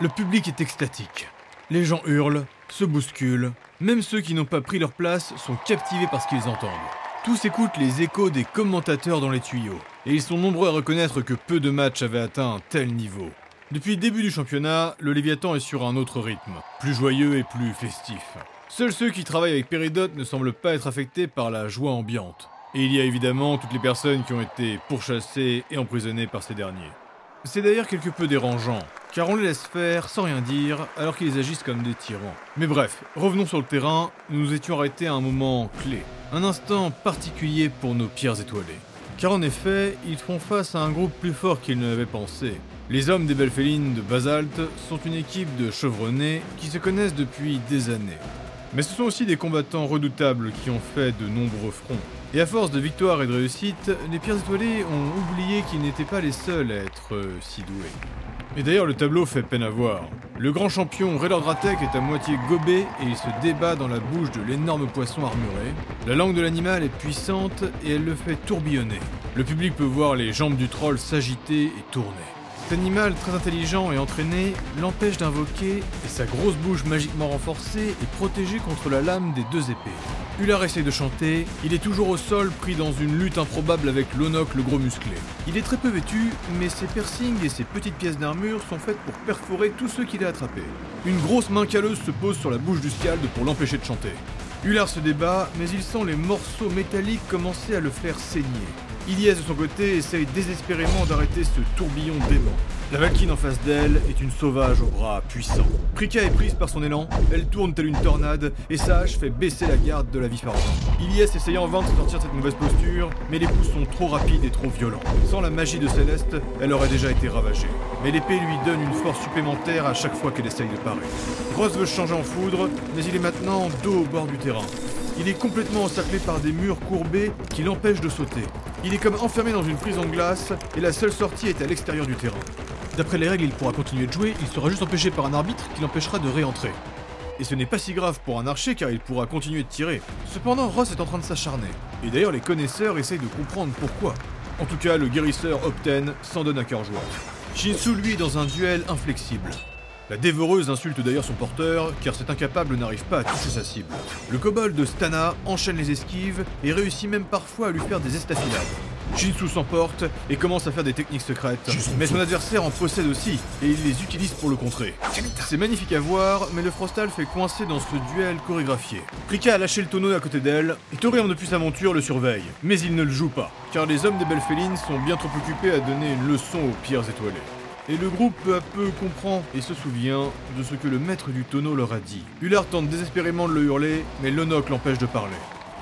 Le public est extatique. Les gens hurlent, se bousculent, même ceux qui n'ont pas pris leur place sont captivés par ce qu'ils entendent. Tous écoutent les échos des commentateurs dans les tuyaux, et ils sont nombreux à reconnaître que peu de matchs avaient atteint un tel niveau. Depuis le début du championnat, le Léviathan est sur un autre rythme, plus joyeux et plus festif. Seuls ceux qui travaillent avec Péridot ne semblent pas être affectés par la joie ambiante. Et il y a évidemment toutes les personnes qui ont été pourchassées et emprisonnées par ces derniers. C'est d'ailleurs quelque peu dérangeant, car on les laisse faire sans rien dire alors qu'ils agissent comme des tyrans. Mais bref, revenons sur le terrain, nous nous étions arrêtés à un moment clé, un instant particulier pour nos pierres étoilées. Car en effet, ils font face à un groupe plus fort qu'ils ne l'avaient pensé. Les hommes des belles félines de Basalte sont une équipe de chevronnés qui se connaissent depuis des années. Mais ce sont aussi des combattants redoutables qui ont fait de nombreux fronts. Et à force de victoires et de réussites, les Pierres Étoilées ont oublié qu'ils n'étaient pas les seuls à être euh, si doués. Et d'ailleurs, le tableau fait peine à voir. Le grand champion Dratek est à moitié gobé et il se débat dans la bouche de l'énorme poisson armuré. La langue de l'animal est puissante et elle le fait tourbillonner. Le public peut voir les jambes du troll s'agiter et tourner. Cet animal très intelligent et entraîné l'empêche d'invoquer et sa grosse bouche magiquement renforcée est protégée contre la lame des deux épées. Ular essaye de chanter, il est toujours au sol pris dans une lutte improbable avec Lonok le gros musclé. Il est très peu vêtu, mais ses piercings et ses petites pièces d'armure sont faites pour perforer tous ceux qu'il a attrapés. Une grosse main calleuse se pose sur la bouche du Scald pour l'empêcher de chanter. Ular se débat, mais il sent les morceaux métalliques commencer à le faire saigner. Ilias de son côté essaye désespérément d'arrêter ce tourbillon dément. La Valkyne en face d'elle est une sauvage aux bras puissants. Prika est prise par son élan, elle tourne telle une tornade et sa hache fait baisser la garde de la vie ardente. Ilias essaye en vain de sortir cette mauvaise posture, mais les coups sont trop rapides et trop violents. Sans la magie de Céleste, elle aurait déjà été ravagée. Mais l'épée lui donne une force supplémentaire à chaque fois qu'elle essaye de parer. Ross veut changer en foudre, mais il est maintenant dos au bord du terrain. Il est complètement encerclé par des murs courbés qui l'empêchent de sauter. Il est comme enfermé dans une prison de glace et la seule sortie est à l'extérieur du terrain. D'après les règles, il pourra continuer de jouer, il sera juste empêché par un arbitre qui l'empêchera de réentrer. Et ce n'est pas si grave pour un archer car il pourra continuer de tirer. Cependant, Ross est en train de s'acharner. Et d'ailleurs, les connaisseurs essayent de comprendre pourquoi. En tout cas, le guérisseur Opten s'en donne à cœur joie. Shinsu, lui, dans un duel inflexible. La dévoreuse insulte d'ailleurs son porteur, car cet incapable n'arrive pas à toucher sa cible. Le kobold de Stana enchaîne les esquives et réussit même parfois à lui faire des estafilades. Shinsu s'emporte et commence à faire des techniques secrètes, mais son adversaire en possède aussi, et il les utilise pour le contrer. C'est magnifique à voir, mais le Frostal fait coincer dans ce duel chorégraphié. Prika a lâché le tonneau à côté d'elle, et Torium depuis sa monture le surveille, mais il ne le joue pas, car les hommes des belles félines sont bien trop occupés à donner une leçon aux pierres étoilées. Et le groupe peu à peu comprend et se souvient de ce que le maître du tonneau leur a dit. Hullard tente désespérément de le hurler, mais Lonok l'empêche de parler.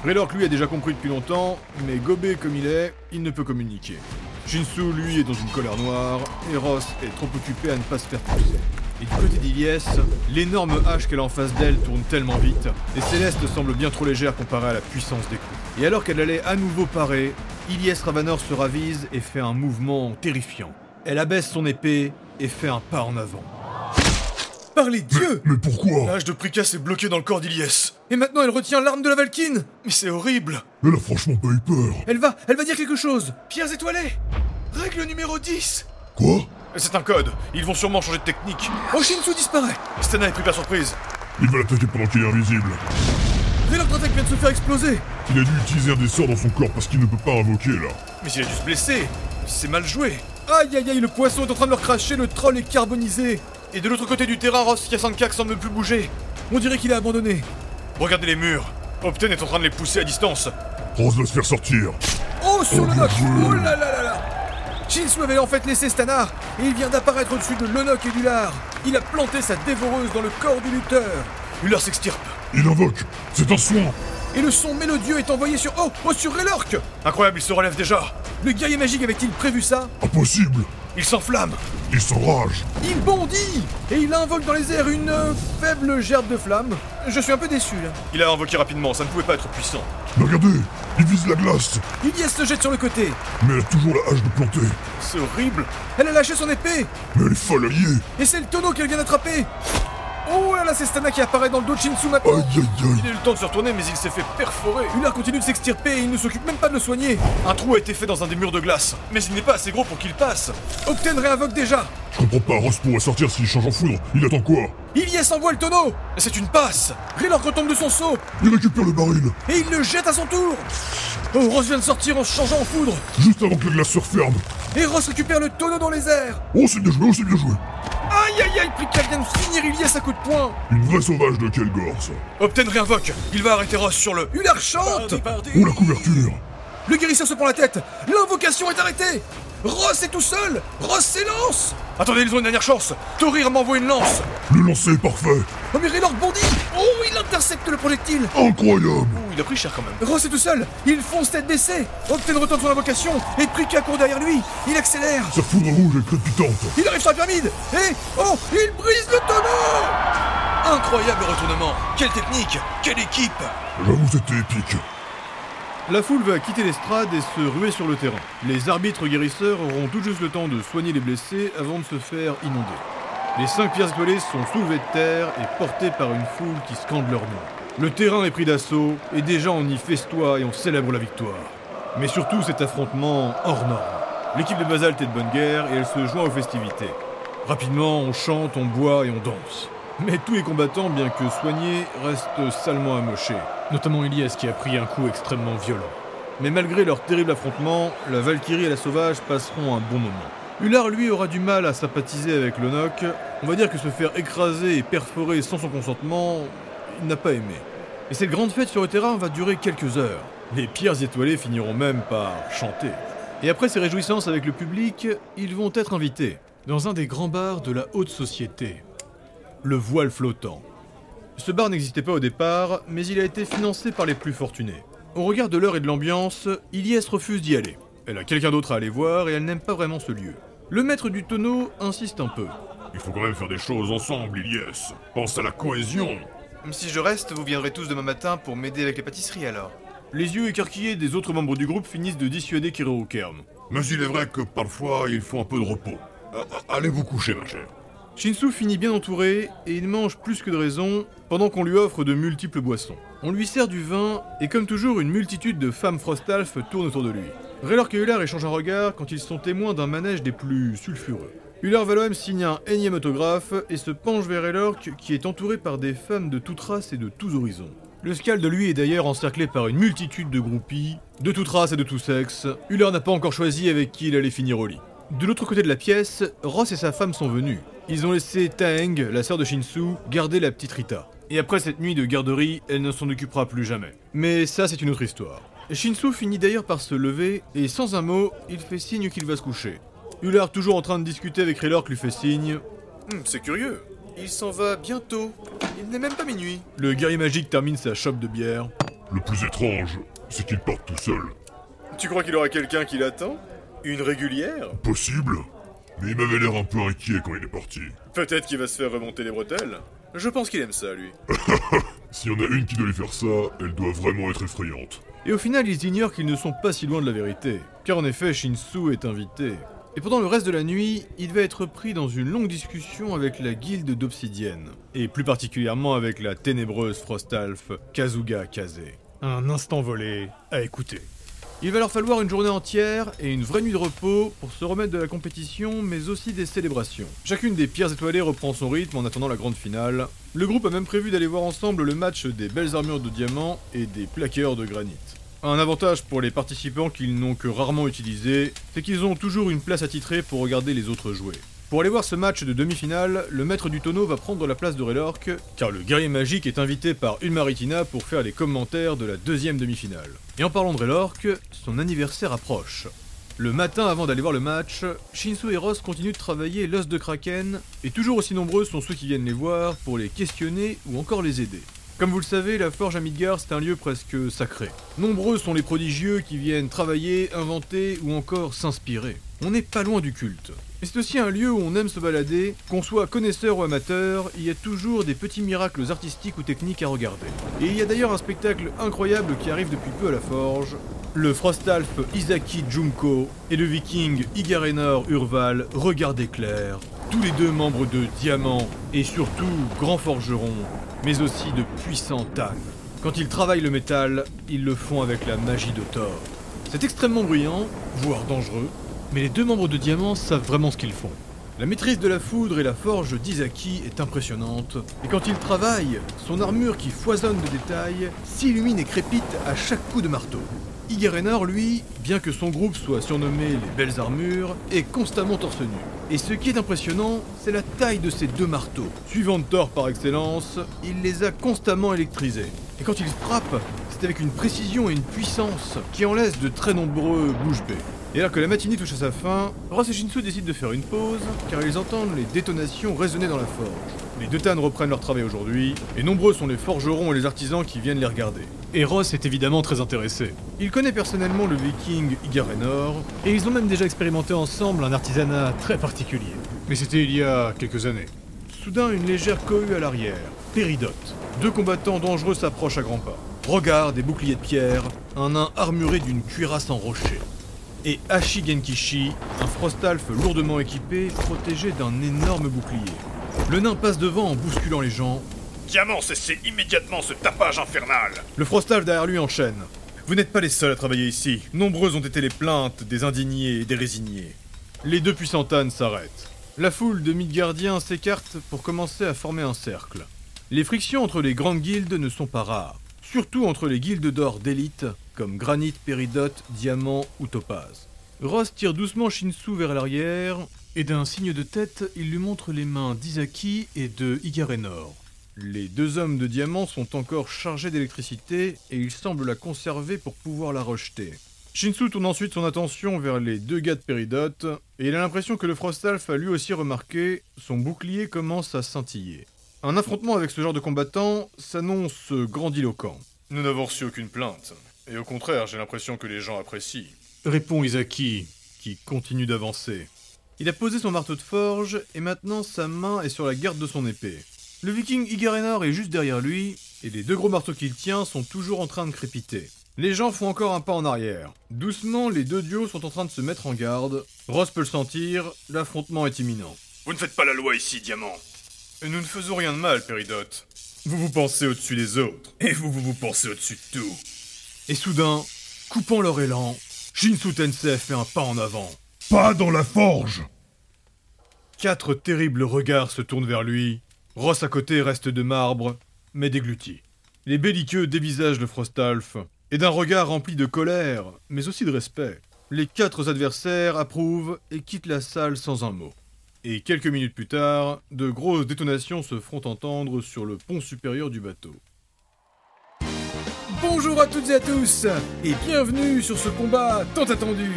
Raylork lui a déjà compris depuis longtemps, mais gobé comme il est, il ne peut communiquer. Shinsu lui est dans une colère noire, et Ross est trop occupé à ne pas se faire pousser. Et du côté d'Iliès, l'énorme hache qu'elle a en face d'elle tourne tellement vite, et Céleste semble bien trop légère comparée à la puissance des coups. Et alors qu'elle allait à nouveau parer, Iliès Ravanor se ravise et fait un mouvement terrifiant. Elle abaisse son épée et fait un pas en avant. Par les dieux Mais pourquoi? L'âge de Prika s'est bloqué dans le corps d'Iliès. Et maintenant elle retient l'arme de la Valkyne Mais c'est horrible Elle a franchement pas eu peur. Elle va, elle va dire quelque chose Pierres étoilées Règle numéro 10 Quoi? C'est un code, ils vont sûrement changer de technique. Oh, Shinsu disparaît Stana est pris par surprise. Il va l'attaquer pendant qu'il est invisible. Dratek vient de se faire exploser Il a dû utiliser un des sorts dans son corps parce qu'il ne peut pas invoquer là. Mais il a dû se blesser C'est mal joué Aïe aïe aïe, le poisson est en train de me recracher, le troll est carbonisé Et de l'autre côté du terrain, Ross Yasankak semble plus bouger. On dirait qu'il a abandonné. Regardez les murs Opten est en train de les pousser à distance. Rose va se faire sortir. Oh, sur Oh, le joué. Oh là là là là Shinsu avait en fait laissé Stana, et il vient d'apparaître au-dessus de Lonok et d'Ular. Il a planté sa dévoreuse dans le corps du lutteur. Ular s'extirpe, Il invoque. C'est un soin. et le son mélodieux est envoyé sur... Oh Oh, sur Raylork Incroyable, il se relève déjà Le guerrier magique avait-il prévu ça? Impossible. Il s'enflamme Il s'enrage. Il bondit Et il invoque dans les airs une euh, faible gerbe de flamme. Je suis un peu déçu là. Il a invoqué rapidement, ça ne pouvait pas être puissant. Mais regardez, il vise la glace. Ilias se jette sur le côté. Mais elle a toujours la hache de planter. C'est horrible Elle a lâché son épée Mais elle est folle alliée. Et c'est le tonneau qu'elle vient d'attraper Oh là là, c'est Stana qui apparaît dans le dos de Shinsu maintenant Aïe aïe Il aïe. a eu le temps de se retourner, mais il s'est fait perforer. Ular continue de s'extirper et il ne s'occupe même pas de le soigner. Un trou a été fait dans un des murs de glace, mais il n'est pas assez gros pour qu'il passe. Opten réinvoque déjà. Je comprends pas, Ross pourrait sortir s'il change en foudre. Il attend quoi? Ilyes envoie le tonneau C'est une passe Raylord retombe de son saut Il récupère le baril et il le jette à son tour Oh, Ross vient de sortir en se changeant en foudre Juste avant que la glace se referme. et Ross récupère le tonneau dans les airs Oh, c'est bien joué, oh, c'est bien joué. Aïe aïe aïe Prika vient de finir Ilyes à coup de poing. Une vraie sauvage de Kelgor, ça. Obten réinvoque Il va arrêter Ross sur le... Ular chante Oh, la couverture. Le guérisseur se prend la tête. L'invocation est arrêtée. Ross est tout seul. Ross s'élance. Attendez, ils ont une dernière chance. Thorir m'envoie une lance. Le lancer est parfait Oh mais Raylord bondit Oh, il intercepte le projectile Incroyable Oh, il a pris cher quand même. Ross est tout seul, il fonce tête baissée. Octane retourne son invocation et Prika court derrière lui. Il accélère, Sa foudre rouge est crépitante il arrive sur la pyramide et oh, il brise le tonneau Incroyable retournement. Quelle technique, quelle équipe. J'avoue, c'était épique. La foule va quitter l'estrade et se ruer sur le terrain. Les arbitres guérisseurs auront tout juste le temps de soigner les blessés avant de se faire inonder. Les cinq pierres étoilées sont soulevées de terre et portées par une foule qui scande leur nom. Le terrain est pris d'assaut et déjà on y festoie et on célèbre la victoire. Mais surtout cet affrontement hors norme. L'équipe de Basalte est de bonne guerre et elle se joint aux festivités. Rapidement, on chante, on boit et on danse. Mais tous les combattants, bien que soignés, restent salement amochés. Notamment Elias qui a pris un coup extrêmement violent. Mais malgré leur terrible affrontement, la Valkyrie et la Sauvage passeront un bon moment. Ular, lui, aura du mal à sympathiser avec Lonok. On va dire que se faire écraser et perforer sans son consentement, il n'a pas aimé. Et cette grande fête sur le terrain va durer quelques heures. Les pierres étoilées finiront même par chanter. Et après ces réjouissances avec le public, ils vont être invités dans un des grands bars de la haute société, le voile flottant. Ce bar n'existait pas au départ, mais il a été financé par les plus fortunés. Au regard de l'heure et de l'ambiance, Ilyes refuse d'y aller. Elle a quelqu'un d'autre à aller voir et elle n'aime pas vraiment ce lieu. Le maître du tonneau insiste un peu. Il faut quand même faire des choses ensemble, Ilyes. Pense à la cohésion. Si je reste, vous viendrez tous demain matin pour m'aider avec les pâtisseries alors. Les yeux écarquillés des autres membres du groupe finissent de dissuader Kiro Kern. Mais il est vrai que parfois, il faut un peu de repos. A- a- Allez vous coucher, ma chère. Shinsu finit bien entouré et il mange plus que de raison pendant qu'on lui offre de multiples boissons. On lui sert du vin et comme toujours une multitude de femmes Frostalf tournent autour de lui. Raylor et Ular échangent un regard quand ils sont témoins d'un manège des plus sulfureux. Ular Valoem signe un énième autographe et se penche vers Raylork qui est entouré par des femmes de toute race et de tous horizons. Le Skald de lui est d'ailleurs encerclé par une multitude de groupies, de toute race et de tout sexe. Ular n'a pas encore choisi avec qui il allait finir au lit. De l'autre côté de la pièce, Ross et sa femme sont venus. Ils ont laissé Taeng, la sœur de Shinsu, garder la petite Rita. Et après cette nuit de garderie, elle ne s'en occupera plus jamais. Mais ça, c'est une autre histoire. Shinsu finit d'ailleurs par se lever, et sans un mot, il fait signe qu'il va se coucher. Ular, toujours en train de discuter avec Raylork, lui fait signe. Hum, c'est curieux. Il s'en va bientôt. Il n'est même pas minuit. Le guerrier magique termine sa chope de bière. Le plus étrange, c'est qu'il parte tout seul. Tu crois qu'il aura quelqu'un qui l'attend? Une régulière? Possible Mais il m'avait l'air un peu inquiet quand il est parti. Peut-être qu'il va se faire remonter les bretelles. Je pense qu'il aime ça, lui. S'il y en a une qui doit lui faire ça, elle doit vraiment être effrayante. Et au final, ils ignorent qu'ils ne sont pas si loin de la vérité. Car en effet, Shinsu est invité. Et pendant le reste de la nuit, il va être pris dans une longue discussion avec la guilde d'Obsidienne. Et plus particulièrement avec la ténébreuse Frostalf Kazuga Kaze. Un instant volé à écouter. Il va leur falloir une journée entière et une vraie nuit de repos pour se remettre de la compétition, mais aussi des célébrations. Chacune des pierres étoilées reprend son rythme en attendant la grande finale. Le groupe a même prévu d'aller voir ensemble le match des belles armures de diamant et des plaqueurs de granit. Un avantage pour les participants qu'ils n'ont que rarement utilisé, c'est qu'ils ont toujours une place attitrée pour regarder les autres jouer. Pour aller voir ce match de demi-finale, le maître du tonneau va prendre la place de Raylork, car le guerrier magique est invité par Ulmaritina pour faire les commentaires de la deuxième demi-finale. Et en parlant de Raylork, son anniversaire approche. Le matin avant d'aller voir le match, Shinsu et Ross continuent de travailler l'os de Kraken, et toujours aussi nombreux sont ceux qui viennent les voir pour les questionner ou encore les aider. Comme vous le savez, la forge à c'est un lieu presque sacré. Nombreux sont les prodigieux qui viennent travailler, inventer ou encore s'inspirer. On n'est pas loin du culte. Et c'est aussi un lieu où on aime se balader, qu'on soit connaisseur ou amateur, il y a toujours des petits miracles artistiques ou techniques à regarder. Et il y a d'ailleurs un spectacle incroyable qui arrive depuis peu à la forge. Le Frostalf Isaki Junko et le viking Igarenor Urval regardez clair, tous les deux membres de Diamant et surtout grands forgerons, mais aussi de puissants tannes. Quand ils travaillent le métal, ils le font avec la magie de Thor. C'est extrêmement bruyant, voire dangereux, mais les deux membres de Diamant savent vraiment ce qu'ils font. La maîtrise de la foudre et la forge d'Izaki est impressionnante, et quand il travaille, son armure qui foisonne de détails s'illumine et crépite à chaque coup de marteau. Igarenor, lui, bien que son groupe soit surnommé les Belles Armures, est constamment torse nu. Et ce qui est impressionnant, c'est la taille de ces deux marteaux. Suivant Thor par excellence, il les a constamment électrisés. Et quand il frappe, c'est avec une précision et une puissance qui en laissent de très nombreux bouche bées. Et alors que la matinée touche à sa fin, Ross et Shinsu décident de faire une pause, car ils entendent les détonations résonner dans la forge. Les deux Tan reprennent leur travail aujourd'hui, et nombreux sont les forgerons et les artisans qui viennent les regarder. Et Ross est évidemment très intéressé. Il connaît personnellement le viking Igarenor, et ils ont même déjà expérimenté ensemble un artisanat très particulier. Mais c'était il y a quelques années. Soudain, une légère cohue à l'arrière. Péridote. Deux combattants dangereux s'approchent à grands pas. Regard des boucliers de pierre, un nain armuré d'une cuirasse en rocher et Hashi Genkishi, un frostalf lourdement équipé, protégé d'un énorme bouclier. Le nain passe devant en bousculant les gens. Diamant, cessez immédiatement ce tapage infernal Le frostalf derrière lui enchaîne. Vous n'êtes pas les seuls à travailler ici. Nombreuses ont été les plaintes des indignés et des résignés. Les deux puissants ânes s'arrêtent. La foule de Midgardiens s'écarte pour commencer à former un cercle. Les frictions entre les grandes guildes ne sont pas rares, surtout entre les guildes d'or d'élite comme granit, péridote, diamant ou topaz. Ross tire doucement Shinsu vers l'arrière, et d'un signe de tête, il lui montre les mains d'Izaki et de Igarenor. Les deux hommes de diamant sont encore chargés d'électricité et il semble la conserver pour pouvoir la rejeter. Shinsu tourne ensuite son attention vers les deux gars de Péridote, et il a l'impression que le Frostalf a lui aussi remarqué, son bouclier commence à scintiller. Un affrontement avec ce genre de combattant s'annonce grandiloquent. Nous n'avons reçu aucune plainte. Et au contraire, j'ai l'impression que les gens apprécient. Répond Isaki, qui continue d'avancer. Il a posé son marteau de forge, et maintenant sa main est sur la garde de son épée. Le viking Igarenor est juste derrière lui, et les deux gros marteaux qu'il tient sont toujours en train de crépiter. Les gens font encore un pas en arrière. Doucement, les deux duos sont en train de se mettre en garde. Ross peut le sentir, l'affrontement est imminent. Vous ne faites pas la loi ici, Diamant. Et nous ne faisons rien de mal, Péridote. Vous vous pensez au-dessus des autres. Et vous, vous vous pensez au-dessus de tout. Et soudain, coupant leur élan, Shinsu Tensei fait un pas en avant. Pas dans la forge Quatre terribles regards se tournent vers lui. Ross à côté reste de marbre, mais dégluti. Les belliqueux dévisagent le Frostalf, et d'un regard rempli de colère, mais aussi de respect. Les quatre adversaires approuvent et quittent la salle sans un mot. Et quelques minutes plus tard, de grosses détonations se feront entendre sur le pont supérieur du bateau. Bonjour à toutes et à tous, et bienvenue sur ce combat tant attendu.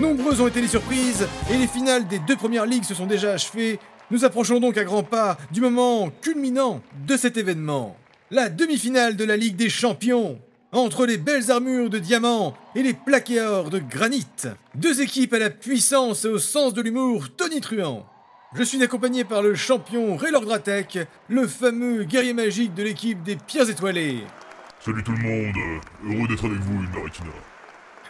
Nombreuses ont été les surprises, et les finales des deux premières ligues se sont déjà achevées. Nous approchons donc à grands pas du moment culminant de cet événement. La demi-finale de la Ligue des Champions, entre les belles armures de diamant et les plaqués de granit. Deux équipes à la puissance et au sens de l'humour tonitruant. Je suis accompagné par le champion Raylord Dratek, le fameux guerrier magique de l'équipe des Pierres Étoilées. Salut tout le monde, heureux d'être avec vous, Maritina.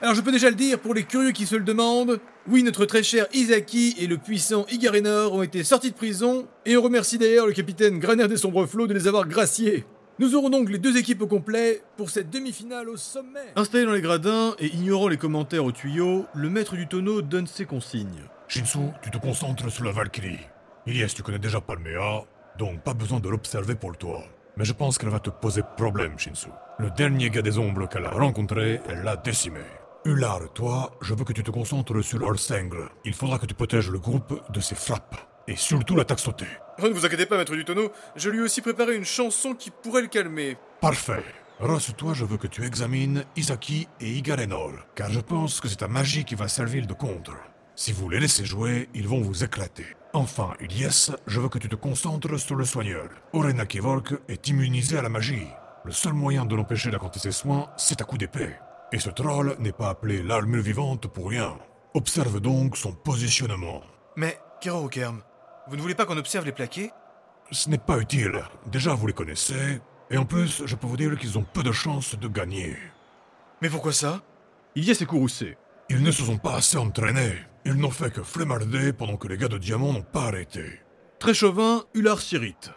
Alors je peux déjà le dire pour les curieux qui se le demandent, oui notre très cher Isaki et le puissant Igarenor ont été sortis de prison, et on remercie d'ailleurs le capitaine Graner des Sombres Flots de les avoir graciés. Nous aurons donc les deux équipes au complet pour cette demi-finale au sommet. Installé dans les gradins et ignorant les commentaires au tuyau, le maître du tonneau donne ses consignes. Shinsu, tu te concentres sur la Valkyrie. Ilias, tu connais déjà Palmea, donc pas besoin de l'observer pour le toit. Mais je pense qu'elle va te poser problème, Shinsu. Le dernier gars des ombres qu'elle a rencontré, elle l'a décimé. Ular, toi, je veux que tu te concentres sur Olsengle. Il faudra que tu protèges le groupe de ses frappes. Et surtout l'attaque sautée. Oh, ne vous inquiétez pas, maître du tonneau, je lui ai aussi préparé une chanson qui pourrait le calmer. Parfait. Ross, toi, je veux que tu examines Isaki et Igarenor, car je pense que c'est ta magie qui va servir de contre. Si vous les laissez jouer, ils vont vous éclater. Enfin, Ilyes, je veux que tu te concentres sur le soigneur. Orena Kevork est immunisé à la magie. Le seul moyen de l'empêcher d'accomplir ses soins, c'est à coup d'épée. Et ce troll n'est pas appelé l'armure vivante pour rien. Observe donc son positionnement. Mais, Kero Kerm, vous ne voulez pas qu'on observe les plaqués? Ce n'est pas utile. Déjà, vous les connaissez. Et en plus, je peux vous dire qu'ils ont peu de chances de gagner. Mais pourquoi ça? Ilyes est courroucé. Ils ne se sont pas assez entraînés. Ils n'ont fait que flemmarder pendant que les gars de diamant n'ont pas arrêté. Très chauvin, Ular s'irrite.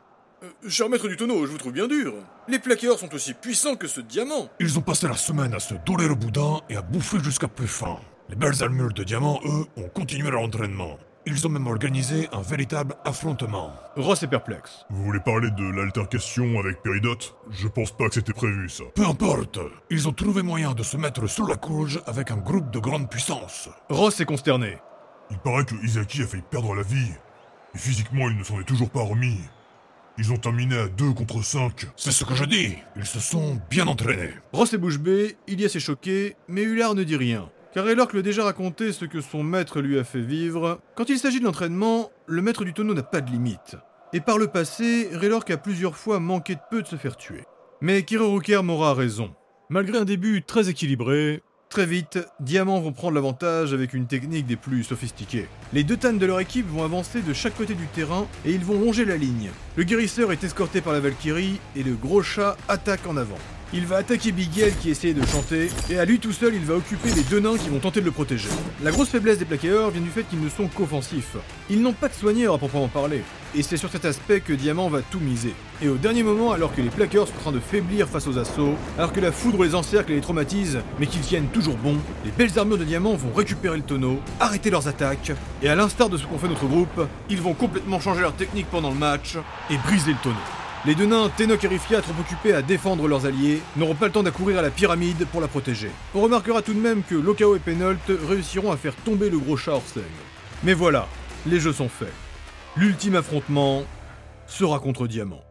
Euh, cher maître du tonneau, je vous trouve bien dur. Les plaqueurs sont aussi puissants que ce diamant. Ils ont passé la semaine à se dorer le boudin et à bouffer jusqu'à plus faim. Les belles armures de diamant, eux, ont continué leur entraînement. Ils ont même organisé un véritable affrontement. Ross est perplexe. Vous voulez parler de l'altercation avec Péridote? Je pense pas que c'était prévu, ça. Peu importe, ils ont trouvé moyen de se mettre sous la courge avec un groupe de grande puissance. Ross est consterné. Il paraît que Isaki a failli perdre la vie. Et physiquement, il ne s'en est toujours pas remis. Ils ont terminé à 2 contre 5. C'est ce que je dis, ils se sont bien entraînés. Ross est bouche bée, Ilias est choqué, mais Hullard ne dit rien. Car Raylork lui a déjà raconté ce que son maître lui a fait vivre. Quand il s'agit de l'entraînement, le maître du tonneau n'a pas de limite. Et par le passé, Raylork a plusieurs fois manqué de peu de se faire tuer. Mais Kiroruker m'aura raison. Malgré un début très équilibré, Très vite, Diamant vont prendre l'avantage avec une technique des plus sophistiquées. Les deux tannes de leur équipe vont avancer de chaque côté du terrain et ils vont longer la ligne. Le guérisseur est escorté par la Valkyrie et le gros chat attaque en avant. Il va attaquer Bigel qui essayait de chanter, et à lui tout seul il va occuper les deux nains qui vont tenter de le protéger. La grosse faiblesse des plaqueurs vient du fait qu'ils ne sont qu'offensifs. Ils n'ont pas de soigneur à proprement parler, et c'est sur cet aspect que Diamant va tout miser. Et au dernier moment, alors que les plaqueurs sont en train de faiblir face aux assauts, alors que la foudre les encercle et les traumatise, mais qu'ils tiennent toujours bon, les belles armures de Diamant vont récupérer le tonneau, arrêter leurs attaques, et à l'instar de ce qu'ont fait notre groupe, ils vont complètement changer leur technique pendant le match et briser le tonneau. Les deux nains, Tenok et Rifia, trop occupés à défendre leurs alliés, n'auront pas le temps d'accourir à la pyramide pour la protéger. On remarquera tout de même que Lokao et Penolt réussiront à faire tomber le gros chat Orseng. Mais voilà, les jeux sont faits. L'ultime affrontement sera contre Diamant.